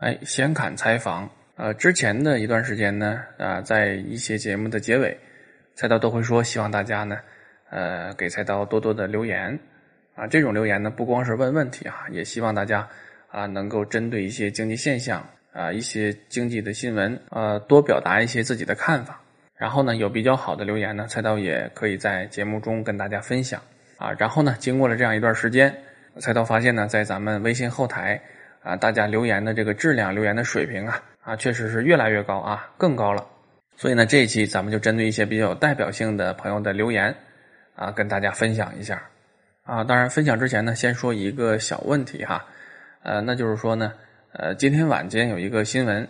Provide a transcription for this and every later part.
哎，闲侃采访。呃，之前的一段时间呢，啊，在一些节目的结尾，菜刀都会说，希望大家呢，呃，给菜刀多多的留言。啊，这种留言呢，不光是问问题啊，也希望大家啊，能够针对一些经济现象啊，一些经济的新闻，呃，多表达一些自己的看法。然后呢，有比较好的留言呢，菜刀也可以在节目中跟大家分享。啊，然后呢，经过了这样一段时间，菜刀发现呢，在咱们微信后台。啊，大家留言的这个质量、留言的水平啊，啊，确实是越来越高啊，更高了。所以呢，这一期咱们就针对一些比较有代表性的朋友的留言啊，跟大家分享一下。啊，当然分享之前呢，先说一个小问题哈，呃，那就是说呢，呃，今天晚间有一个新闻，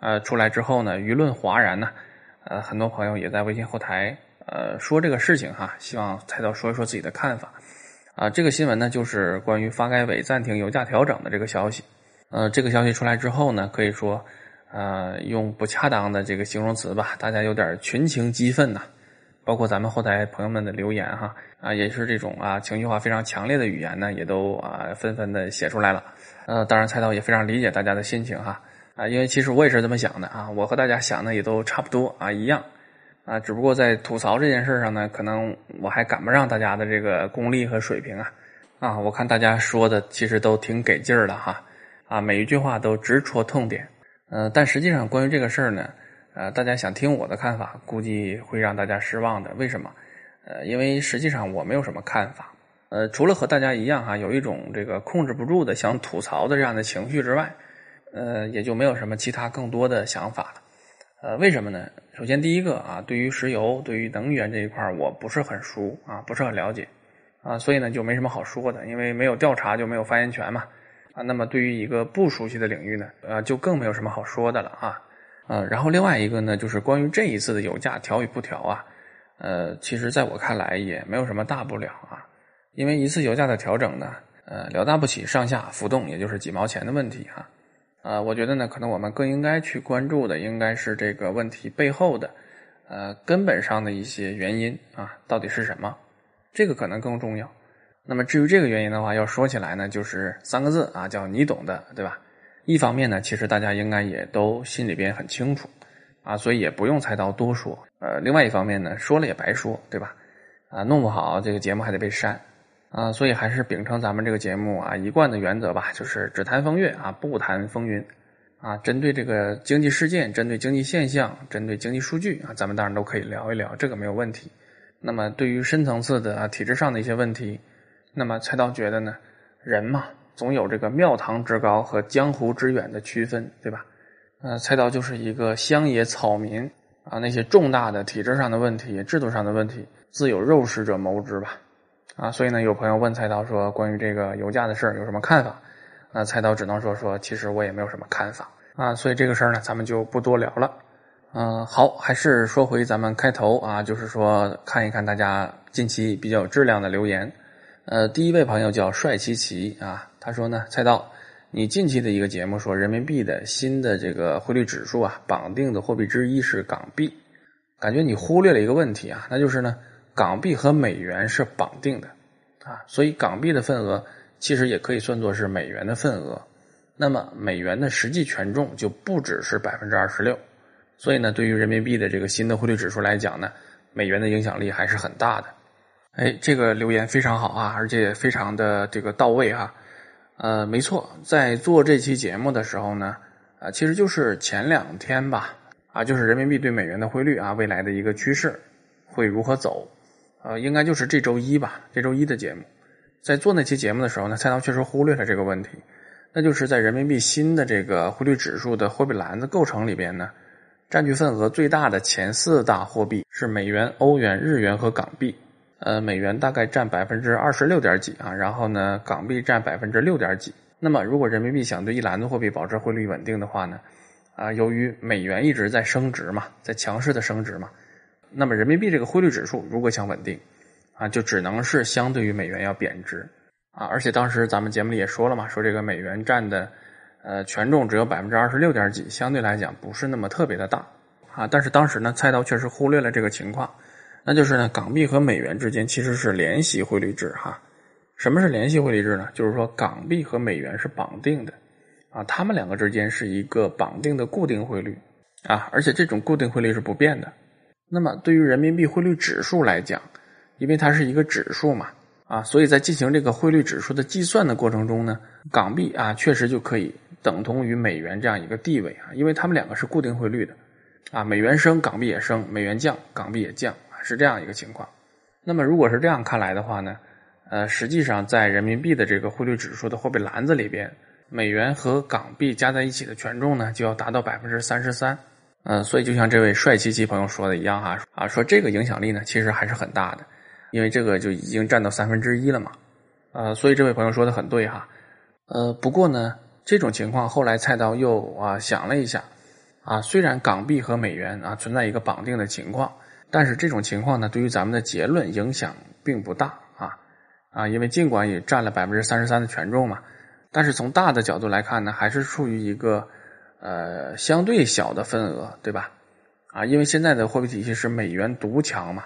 呃，出来之后呢，舆论哗然呢，呃，很多朋友也在微信后台呃说这个事情哈，希望菜刀说一说自己的看法。啊，这个新闻呢，就是关于发改委暂停油价调整的这个消息。呃，这个消息出来之后呢，可以说，呃，用不恰当的这个形容词吧，大家有点群情激愤呐。包括咱们后台朋友们的留言哈，啊，也是这种啊情绪化非常强烈的语言呢，也都啊纷纷的写出来了。呃，当然菜刀也非常理解大家的心情哈，啊，因为其实我也是这么想的啊，我和大家想的也都差不多啊，一样。啊，只不过在吐槽这件事上呢，可能我还赶不上大家的这个功力和水平啊。啊，我看大家说的其实都挺给劲儿的哈，啊，每一句话都直戳痛点。呃，但实际上关于这个事儿呢，呃，大家想听我的看法，估计会让大家失望的。为什么？呃，因为实际上我没有什么看法。呃，除了和大家一样哈，有一种这个控制不住的想吐槽的这样的情绪之外，呃，也就没有什么其他更多的想法了。呃，为什么呢？首先，第一个啊，对于石油、对于能源这一块我不是很熟啊，不是很了解啊，所以呢，就没什么好说的，因为没有调查就没有发言权嘛啊。那么，对于一个不熟悉的领域呢，呃，就更没有什么好说的了啊。呃，然后另外一个呢，就是关于这一次的油价调与不调啊，呃，其实在我看来也没有什么大不了啊，因为一次油价的调整呢，呃，了大不起，上下浮动也就是几毛钱的问题哈。呃，我觉得呢，可能我们更应该去关注的，应该是这个问题背后的，呃，根本上的一些原因啊，到底是什么？这个可能更重要。那么至于这个原因的话，要说起来呢，就是三个字啊，叫你懂的，对吧？一方面呢，其实大家应该也都心里边很清楚啊，所以也不用菜刀多说。呃，另外一方面呢，说了也白说，对吧？啊，弄不好这个节目还得被删。啊，所以还是秉承咱们这个节目啊一贯的原则吧，就是只谈风月啊，不谈风云啊。针对这个经济事件、针对经济现象、针对经济数据啊，咱们当然都可以聊一聊，这个没有问题。那么对于深层次的啊体制上的一些问题，那么菜刀觉得呢，人嘛总有这个庙堂之高和江湖之远的区分，对吧？呃，菜刀就是一个乡野草民啊，那些重大的体制上的问题、制度上的问题，自有肉食者谋之吧。啊，所以呢，有朋友问菜刀说，关于这个油价的事儿有什么看法？那菜刀只能说说，其实我也没有什么看法啊。所以这个事儿呢，咱们就不多聊了。嗯，好，还是说回咱们开头啊，就是说看一看大家近期比较有质量的留言。呃，第一位朋友叫帅奇奇啊，他说呢，菜刀，你近期的一个节目说人民币的新的这个汇率指数啊，绑定的货币之一是港币，感觉你忽略了一个问题啊，那就是呢。港币和美元是绑定的，啊，所以港币的份额其实也可以算作是美元的份额。那么美元的实际权重就不只是百分之二十六。所以呢，对于人民币的这个新的汇率指数来讲呢，美元的影响力还是很大的。哎，这个留言非常好啊，而且非常的这个到位啊。呃，没错，在做这期节目的时候呢，啊，其实就是前两天吧，啊，就是人民币对美元的汇率啊，未来的一个趋势会如何走。呃，应该就是这周一吧，这周一的节目，在做那期节目的时候呢，菜刀确实忽略了这个问题，那就是在人民币新的这个汇率指数的货币篮子构成里边呢，占据份额最大的前四大货币是美元、欧元、日元和港币。呃，美元大概占百分之二十六点几啊，然后呢，港币占百分之六点几。那么，如果人民币想对一篮子货币保持汇率稳定的话呢，啊，由于美元一直在升值嘛，在强势的升值嘛。那么人民币这个汇率指数如果想稳定，啊，就只能是相对于美元要贬值，啊，而且当时咱们节目里也说了嘛，说这个美元占的，呃，权重只有百分之二十六点几，相对来讲不是那么特别的大，啊，但是当时呢，菜刀确实忽略了这个情况，那就是呢，港币和美元之间其实是联系汇率制哈，什么是联系汇率制呢？就是说港币和美元是绑定的，啊，它们两个之间是一个绑定的固定汇率啊，而且这种固定汇率是不变的。那么对于人民币汇率指数来讲，因为它是一个指数嘛，啊，所以在进行这个汇率指数的计算的过程中呢，港币啊确实就可以等同于美元这样一个地位啊，因为它们两个是固定汇率的，啊，美元升，港币也升；美元降，港币也降，是这样一个情况。那么如果是这样看来的话呢，呃，实际上在人民币的这个汇率指数的货币篮子里边，美元和港币加在一起的权重呢就要达到百分之三十三。嗯，所以就像这位帅气气朋友说的一样哈，啊，说这个影响力呢其实还是很大的。因为这个就已经占到三分之一了嘛，呃，所以这位朋友说的很对哈，呃，不过呢，这种情况后来菜刀又啊想了一下，啊，虽然港币和美元啊存在一个绑定的情况，但是这种情况呢，对于咱们的结论影响并不大啊，啊，因为尽管也占了百分之三十三的权重嘛，但是从大的角度来看呢，还是处于一个呃相对小的份额，对吧？啊，因为现在的货币体系是美元独强嘛。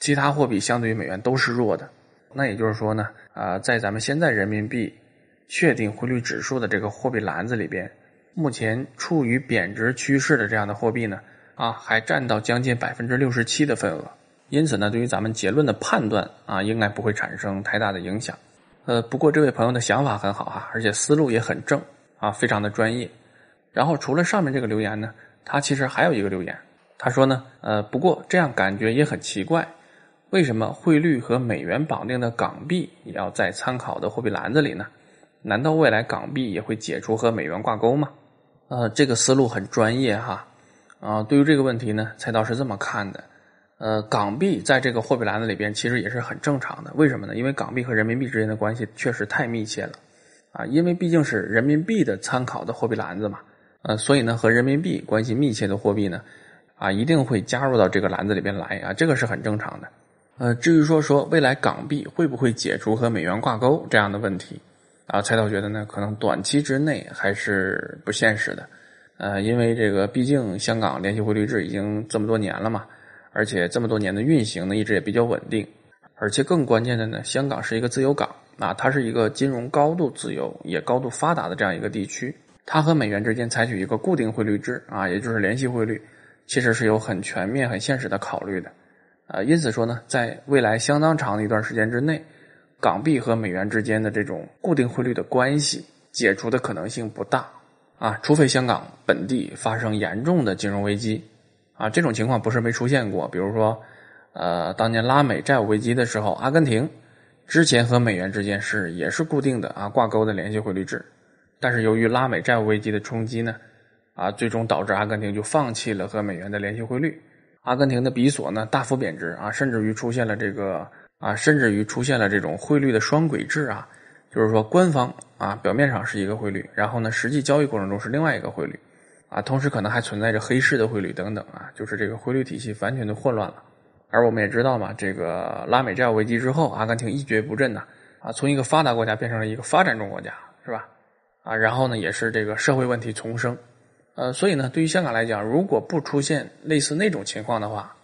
其他货币相对于美元都是弱的，那也就是说呢，啊，在咱们现在人民币确定汇率指数的这个货币篮子里边，目前处于贬值趋势的这样的货币呢，啊，还占到将近百分之六十七的份额。因此呢，对于咱们结论的判断啊，应该不会产生太大的影响。呃，不过这位朋友的想法很好哈，而且思路也很正啊，非常的专业。然后除了上面这个留言呢，他其实还有一个留言，他说呢，呃，不过这样感觉也很奇怪。为什么汇率和美元绑定的港币也要在参考的货币篮子里呢？难道未来港币也会解除和美元挂钩吗？呃，这个思路很专业哈。啊，对于这个问题呢，菜刀是这么看的。呃，港币在这个货币篮子里边其实也是很正常的。为什么呢？因为港币和人民币之间的关系确实太密切了。啊，因为毕竟是人民币的参考的货币篮子嘛。呃，所以呢，和人民币关系密切的货币呢，啊，一定会加入到这个篮子里边来啊，这个是很正常的。呃，至于说说未来港币会不会解除和美元挂钩这样的问题，啊，蔡导觉得呢，可能短期之内还是不现实的，呃，因为这个毕竟香港联系汇率制已经这么多年了嘛，而且这么多年的运行呢，一直也比较稳定，而且更关键的呢，香港是一个自由港啊，它是一个金融高度自由也高度发达的这样一个地区，它和美元之间采取一个固定汇率制啊，也就是联系汇率，其实是有很全面、很现实的考虑的。啊，因此说呢，在未来相当长的一段时间之内，港币和美元之间的这种固定汇率的关系解除的可能性不大啊，除非香港本地发生严重的金融危机啊，这种情况不是没出现过。比如说，呃，当年拉美债务危机的时候，阿根廷之前和美元之间是也是固定的啊挂钩的联系汇率制，但是由于拉美债务危机的冲击呢，啊，最终导致阿根廷就放弃了和美元的联系汇率。阿根廷的比索呢大幅贬值啊，甚至于出现了这个啊，甚至于出现了这种汇率的双轨制啊，就是说官方啊表面上是一个汇率，然后呢实际交易过程中是另外一个汇率啊，同时可能还存在着黑市的汇率等等啊，就是这个汇率体系完全的混乱了。而我们也知道嘛，这个拉美债务危机之后，阿根廷一蹶不振呐啊，从一个发达国家变成了一个发展中国家，是吧？啊，然后呢也是这个社会问题丛生。呃，所以呢，对于香港来讲，如果不出现类似那种情况的话，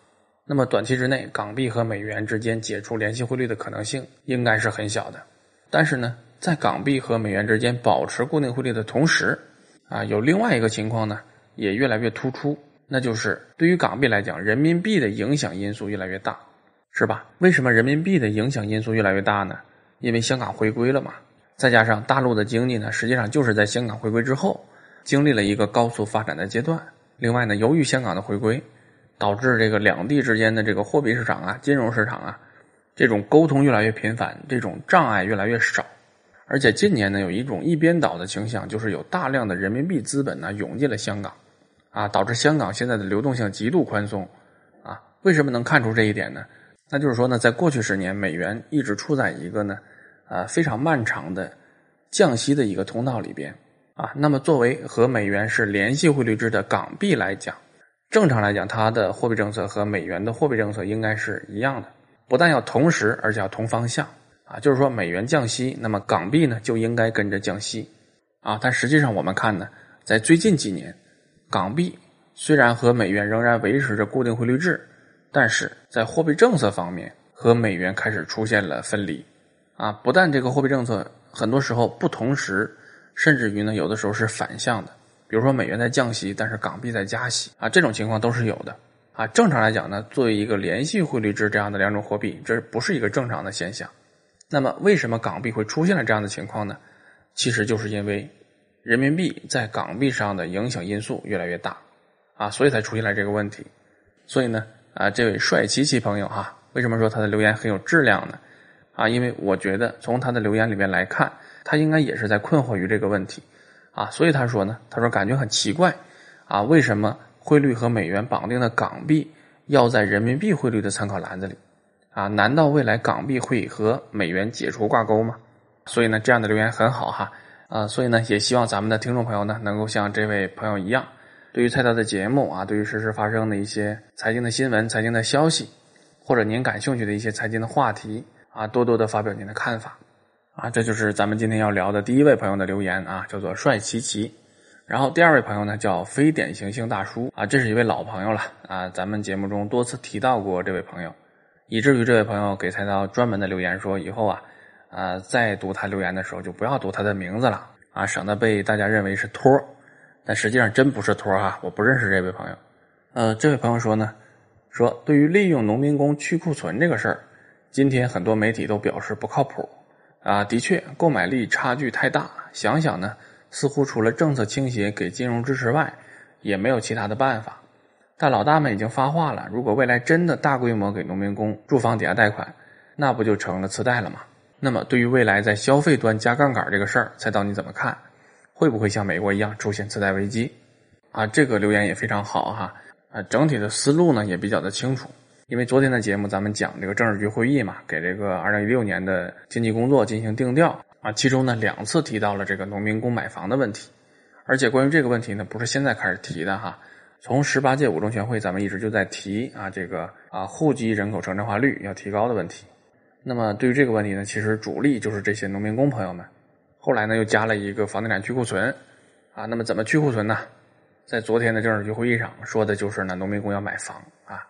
那么短期之内港币和美元之间解除联系汇率的可能性应该是很小的。但是呢，在港币和美元之间保持固定汇率的同时，啊，有另外一个情况呢，也越来越突出，那就是对于港币来讲，人民币的影响因素越来越大，是吧？为什么人民币的影响因素越来越大呢？因为香港回归了嘛，再加上大陆的经济呢，实际上就是在香港回归之后。经历了一个高速发展的阶段。另外呢，由于香港的回归，导致这个两地之间的这个货币市场啊、金融市场啊，这种沟通越来越频繁，这种障碍越来越少。而且近年呢，有一种一边倒的倾向，就是有大量的人民币资本呢涌进了香港，啊，导致香港现在的流动性极度宽松。啊，为什么能看出这一点呢？那就是说呢，在过去十年，美元一直处在一个呢，呃，非常漫长的降息的一个通道里边。啊，那么作为和美元是联系汇率制的港币来讲，正常来讲，它的货币政策和美元的货币政策应该是一样的，不但要同时，而且要同方向。啊，就是说美元降息，那么港币呢就应该跟着降息。啊，但实际上我们看呢，在最近几年，港币虽然和美元仍然维持着固定汇率制，但是在货币政策方面和美元开始出现了分离。啊，不但这个货币政策很多时候不同时。甚至于呢，有的时候是反向的，比如说美元在降息，但是港币在加息啊，这种情况都是有的啊。正常来讲呢，作为一个联系汇率制这样的两种货币，这不是一个正常的现象。那么，为什么港币会出现了这样的情况呢？其实就是因为人民币在港币上的影响因素越来越大啊，所以才出现了这个问题。所以呢，啊，这位帅琪琪朋友哈，为什么说他的留言很有质量呢？啊，因为我觉得从他的留言里面来看，他应该也是在困惑于这个问题啊，所以他说呢，他说感觉很奇怪啊，为什么汇率和美元绑定的港币要在人民币汇率的参考栏子里？啊，难道未来港币会和美元解除挂钩吗？所以呢，这样的留言很好哈，啊，所以呢，也希望咱们的听众朋友呢，能够像这位朋友一样，对于菜刀的节目啊，对于实时发生的一些财经的新闻、财经的消息，或者您感兴趣的一些财经的话题啊，多多的发表您的看法。啊，这就是咱们今天要聊的第一位朋友的留言啊，叫做帅琪琪，然后第二位朋友呢叫非典型性大叔。啊，这是一位老朋友了。啊，咱们节目中多次提到过这位朋友。以至于这位朋友给菜刀专门的留言说：“以后啊，呃，再读他留言的时候就不要读他的名字了啊，省得被大家认为是托但实际上真不是托哈，我不认识这位朋友。呃，这位朋友说呢，说对于利用农民工去库存这个事儿，今天很多媒体都表示不靠谱啊。的确，购买力差距太大。想想呢，似乎除了政策倾斜给金融支持外，也没有其他的办法。”但老大们已经发话了，如果未来真的大规模给农民工住房抵押贷款，那不就成了次贷了吗？那么对于未来在消费端加杠杆这个事儿，猜到你怎么看？会不会像美国一样出现次贷危机？啊，这个留言也非常好哈，啊，整体的思路呢也比较的清楚。因为昨天的节目咱们讲这个政治局会议嘛，给这个二零一六年的经济工作进行定调啊，其中呢两次提到了这个农民工买房的问题，而且关于这个问题呢，不是现在开始提的哈。从十八届五中全会，咱们一直就在提啊，这个啊户籍人口城镇化率要提高的问题。那么对于这个问题呢，其实主力就是这些农民工朋友们。后来呢，又加了一个房地产去库存啊。那么怎么去库存呢？在昨天的政治局会议上说的就是呢，农民工要买房啊。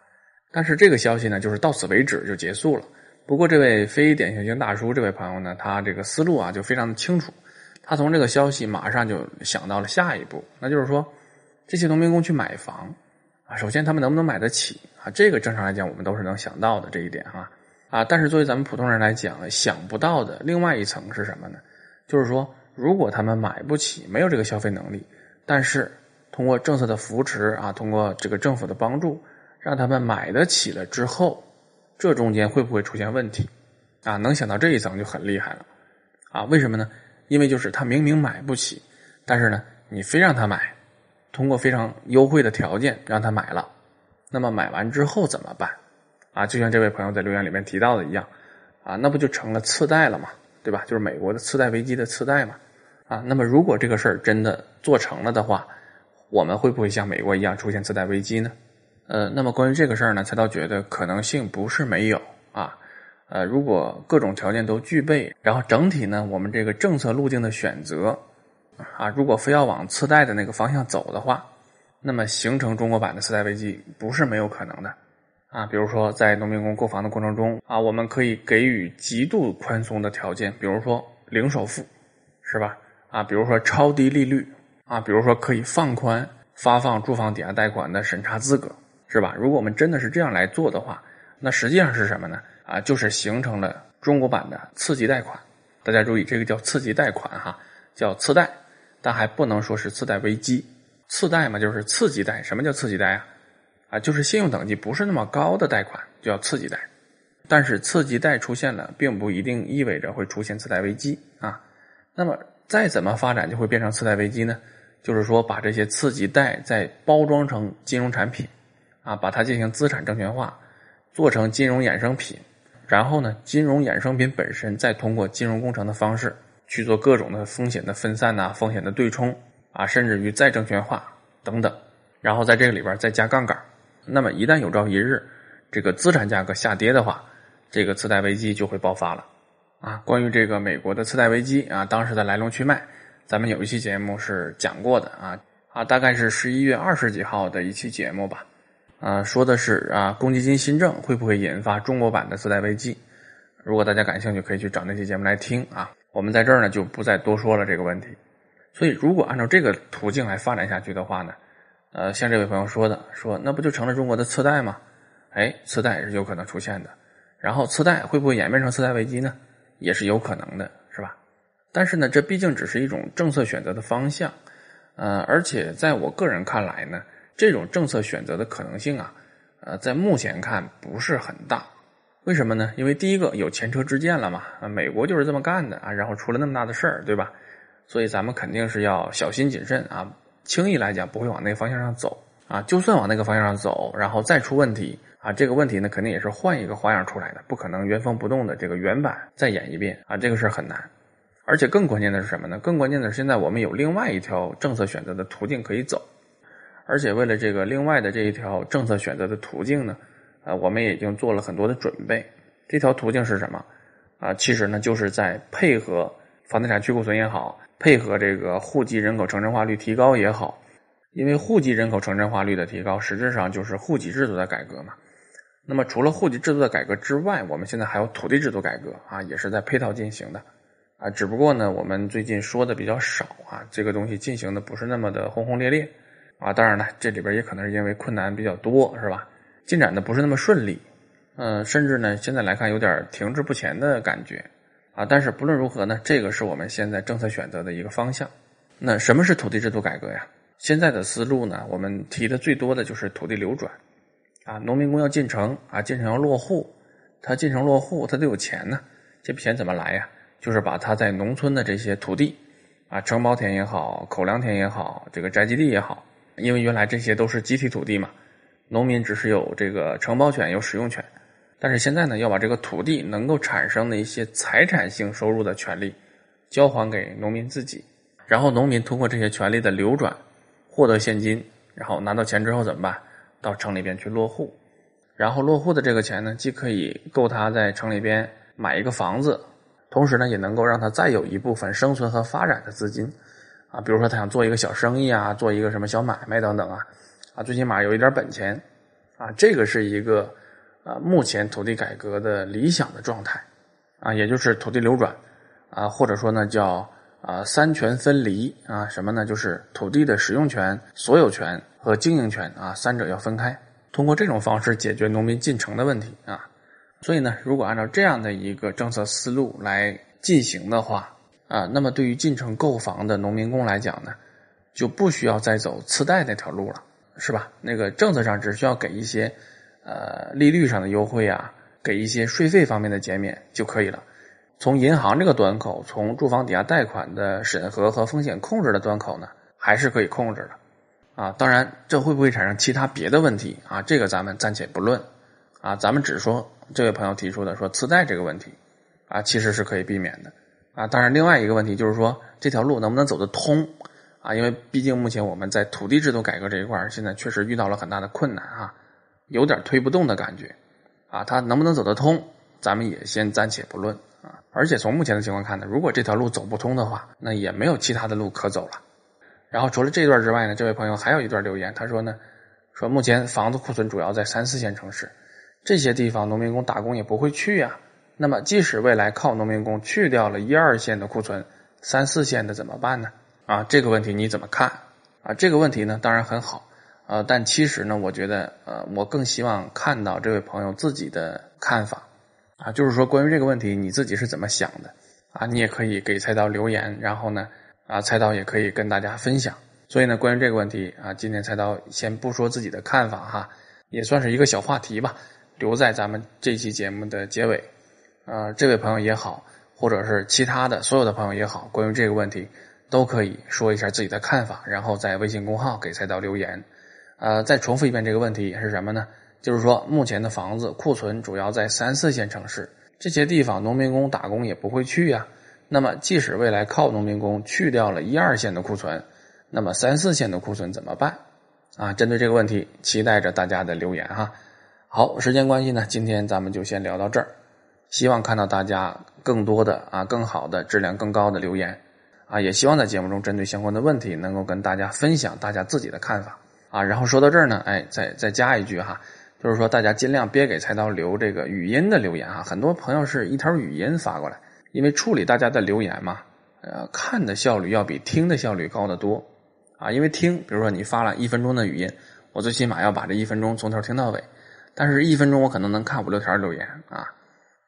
但是这个消息呢，就是到此为止就结束了。不过这位非典型性大叔这位朋友呢，他这个思路啊就非常的清楚。他从这个消息马上就想到了下一步，那就是说。这些农民工去买房啊，首先他们能不能买得起啊？这个正常来讲，我们都是能想到的这一点哈啊。但是作为咱们普通人来讲，想不到的另外一层是什么呢？就是说，如果他们买不起，没有这个消费能力，但是通过政策的扶持啊，通过这个政府的帮助，让他们买得起了之后，这中间会不会出现问题啊？能想到这一层就很厉害了啊！为什么呢？因为就是他明明买不起，但是呢，你非让他买。通过非常优惠的条件让他买了，那么买完之后怎么办？啊，就像这位朋友在留言里面提到的一样，啊，那不就成了次贷了吗？对吧？就是美国的次贷危机的次贷嘛。啊，那么如果这个事儿真的做成了的话，我们会不会像美国一样出现次贷危机呢？呃，那么关于这个事儿呢，才倒觉得可能性不是没有啊。呃，如果各种条件都具备，然后整体呢，我们这个政策路径的选择。啊，如果非要往次贷的那个方向走的话，那么形成中国版的次贷危机不是没有可能的。啊，比如说在农民工购房的过程中，啊，我们可以给予极度宽松的条件，比如说零首付，是吧？啊，比如说超低利率，啊，比如说可以放宽发放住房抵押贷款的审查资格，是吧？如果我们真的是这样来做的话，那实际上是什么呢？啊，就是形成了中国版的次级贷款。大家注意，这个叫次级贷款，哈，叫次贷。但还不能说是次贷危机，次贷嘛就是次级贷。什么叫次级贷啊？啊，就是信用等级不是那么高的贷款，就叫次级贷。但是次级贷出现了，并不一定意味着会出现次贷危机啊。那么再怎么发展就会变成次贷危机呢？就是说把这些次级贷再包装成金融产品，啊，把它进行资产证券化，做成金融衍生品，然后呢，金融衍生品本身再通过金融工程的方式。去做各种的风险的分散呐，风险的对冲啊，甚至于再证券化等等，然后在这个里边再加杠杆。那么一旦有朝一日这个资产价格下跌的话，这个次贷危机就会爆发了啊。关于这个美国的次贷危机啊，当时的来龙去脉，咱们有一期节目是讲过的啊啊，大概是十一月二十几号的一期节目吧啊，说的是啊，公积金新政会不会引发中国版的次贷危机？如果大家感兴趣，可以去找那期节目来听啊。我们在这儿呢就不再多说了这个问题。所以如果按照这个途径来发展下去的话呢，呃，像这位朋友说的，说那不就成了中国的次贷吗？哎，次贷也是有可能出现的。然后次贷会不会演变成次贷危机呢？也是有可能的，是吧？但是呢，这毕竟只是一种政策选择的方向，呃，而且在我个人看来呢，这种政策选择的可能性啊，呃，在目前看不是很大。为什么呢？因为第一个有前车之鉴了嘛，啊，美国就是这么干的啊，然后出了那么大的事儿，对吧？所以咱们肯定是要小心谨慎啊，轻易来讲不会往那个方向上走啊。就算往那个方向上走，然后再出问题啊，这个问题呢，肯定也是换一个花样出来的，不可能原封不动的这个原版再演一遍啊，这个事儿很难。而且更关键的是什么呢？更关键的是现在我们有另外一条政策选择的途径可以走，而且为了这个另外的这一条政策选择的途径呢。啊，我们已经做了很多的准备。这条途径是什么？啊，其实呢，就是在配合房地产去库存也好，配合这个户籍人口城镇化率提高也好。因为户籍人口城镇化率的提高，实质上就是户籍制度的改革嘛。那么，除了户籍制度的改革之外，我们现在还有土地制度改革啊，也是在配套进行的啊。只不过呢，我们最近说的比较少啊，这个东西进行的不是那么的轰轰烈烈啊。当然了，这里边也可能是因为困难比较多，是吧？进展的不是那么顺利，嗯，甚至呢，现在来看有点停滞不前的感觉，啊，但是不论如何呢，这个是我们现在政策选择的一个方向。那什么是土地制度改革呀？现在的思路呢，我们提的最多的就是土地流转，啊，农民工要进城啊，进城要落户，他进城落户，他得有钱呢，这笔钱怎么来呀？就是把他在农村的这些土地，啊，承包田也好，口粮田也好，这个宅基地也好，因为原来这些都是集体土地嘛。农民只是有这个承包权、有使用权，但是现在呢，要把这个土地能够产生的一些财产性收入的权利交还给农民自己，然后农民通过这些权利的流转获得现金，然后拿到钱之后怎么办？到城里边去落户，然后落户的这个钱呢，既可以够他在城里边买一个房子，同时呢，也能够让他再有一部分生存和发展的资金啊，比如说他想做一个小生意啊，做一个什么小买卖等等啊。啊，最起码有一点本钱，啊，这个是一个啊，目前土地改革的理想的状态，啊，也就是土地流转，啊，或者说呢叫啊三权分离啊，什么呢？就是土地的使用权、所有权和经营权啊，三者要分开，通过这种方式解决农民进城的问题啊。所以呢，如果按照这样的一个政策思路来进行的话，啊，那么对于进城购房的农民工来讲呢，就不需要再走次贷那条路了。是吧？那个政策上只需要给一些，呃，利率上的优惠啊，给一些税费方面的减免就可以了。从银行这个端口，从住房抵押贷款的审核和风险控制的端口呢，还是可以控制的。啊，当然，这会不会产生其他别的问题啊？这个咱们暂且不论。啊，咱们只说这位朋友提出的说次贷这个问题，啊，其实是可以避免的。啊，当然，另外一个问题就是说这条路能不能走得通？啊，因为毕竟目前我们在土地制度改革这一块现在确实遇到了很大的困难啊，有点推不动的感觉，啊，它能不能走得通，咱们也先暂且不论啊。而且从目前的情况看呢，如果这条路走不通的话，那也没有其他的路可走了。然后除了这段之外呢，这位朋友还有一段留言，他说呢，说目前房子库存主要在三四线城市，这些地方农民工打工也不会去呀。那么即使未来靠农民工去掉了一二线的库存，三四线的怎么办呢？啊，这个问题你怎么看？啊，这个问题呢，当然很好，呃，但其实呢，我觉得，呃，我更希望看到这位朋友自己的看法，啊，就是说关于这个问题，你自己是怎么想的？啊，你也可以给菜刀留言，然后呢，啊，菜刀也可以跟大家分享。所以呢，关于这个问题，啊，今天菜刀先不说自己的看法哈，也算是一个小话题吧，留在咱们这期节目的结尾。啊，这位朋友也好，或者是其他的所有的朋友也好，关于这个问题。都可以说一下自己的看法，然后在微信公号给菜刀留言。呃，再重复一遍这个问题是什么呢？就是说，目前的房子库存主要在三四线城市，这些地方农民工打工也不会去呀。那么，即使未来靠农民工去掉了一二线的库存，那么三四线的库存怎么办？啊，针对这个问题，期待着大家的留言哈。好，时间关系呢，今天咱们就先聊到这儿。希望看到大家更多的啊，更好的质量更高的留言。啊，也希望在节目中针对相关的问题，能够跟大家分享大家自己的看法啊。然后说到这儿呢，哎，再再加一句哈，就是说大家尽量别给菜刀留这个语音的留言哈。很多朋友是一条语音发过来，因为处理大家的留言嘛，呃，看的效率要比听的效率高得多啊。因为听，比如说你发了一分钟的语音，我最起码要把这一分钟从头听到尾，但是一分钟我可能能看五六条留言啊。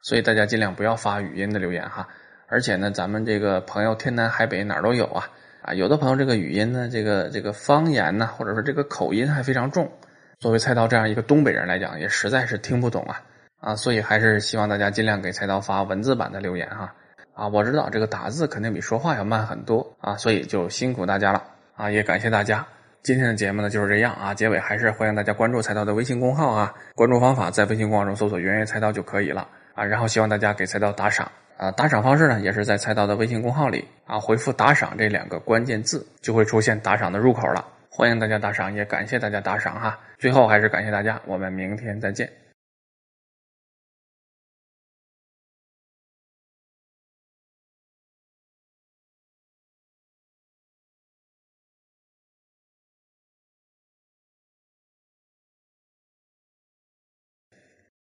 所以大家尽量不要发语音的留言哈。而且呢，咱们这个朋友天南海北哪儿都有啊啊，有的朋友这个语音呢，这个这个方言呢，或者说这个口音还非常重。作为菜刀这样一个东北人来讲，也实在是听不懂啊啊，所以还是希望大家尽量给菜刀发文字版的留言哈啊，我知道这个打字肯定比说话要慢很多啊，所以就辛苦大家了啊，也感谢大家。今天的节目呢就是这样啊，结尾还是欢迎大家关注菜刀的微信公号啊，关注方法在微信公号中搜索“圆圆菜刀”就可以了啊，然后希望大家给菜刀打赏啊，打赏方式呢也是在菜刀的微信公号里啊，回复“打赏”这两个关键字，就会出现打赏的入口了。欢迎大家打赏，也感谢大家打赏哈。最后还是感谢大家，我们明天再见。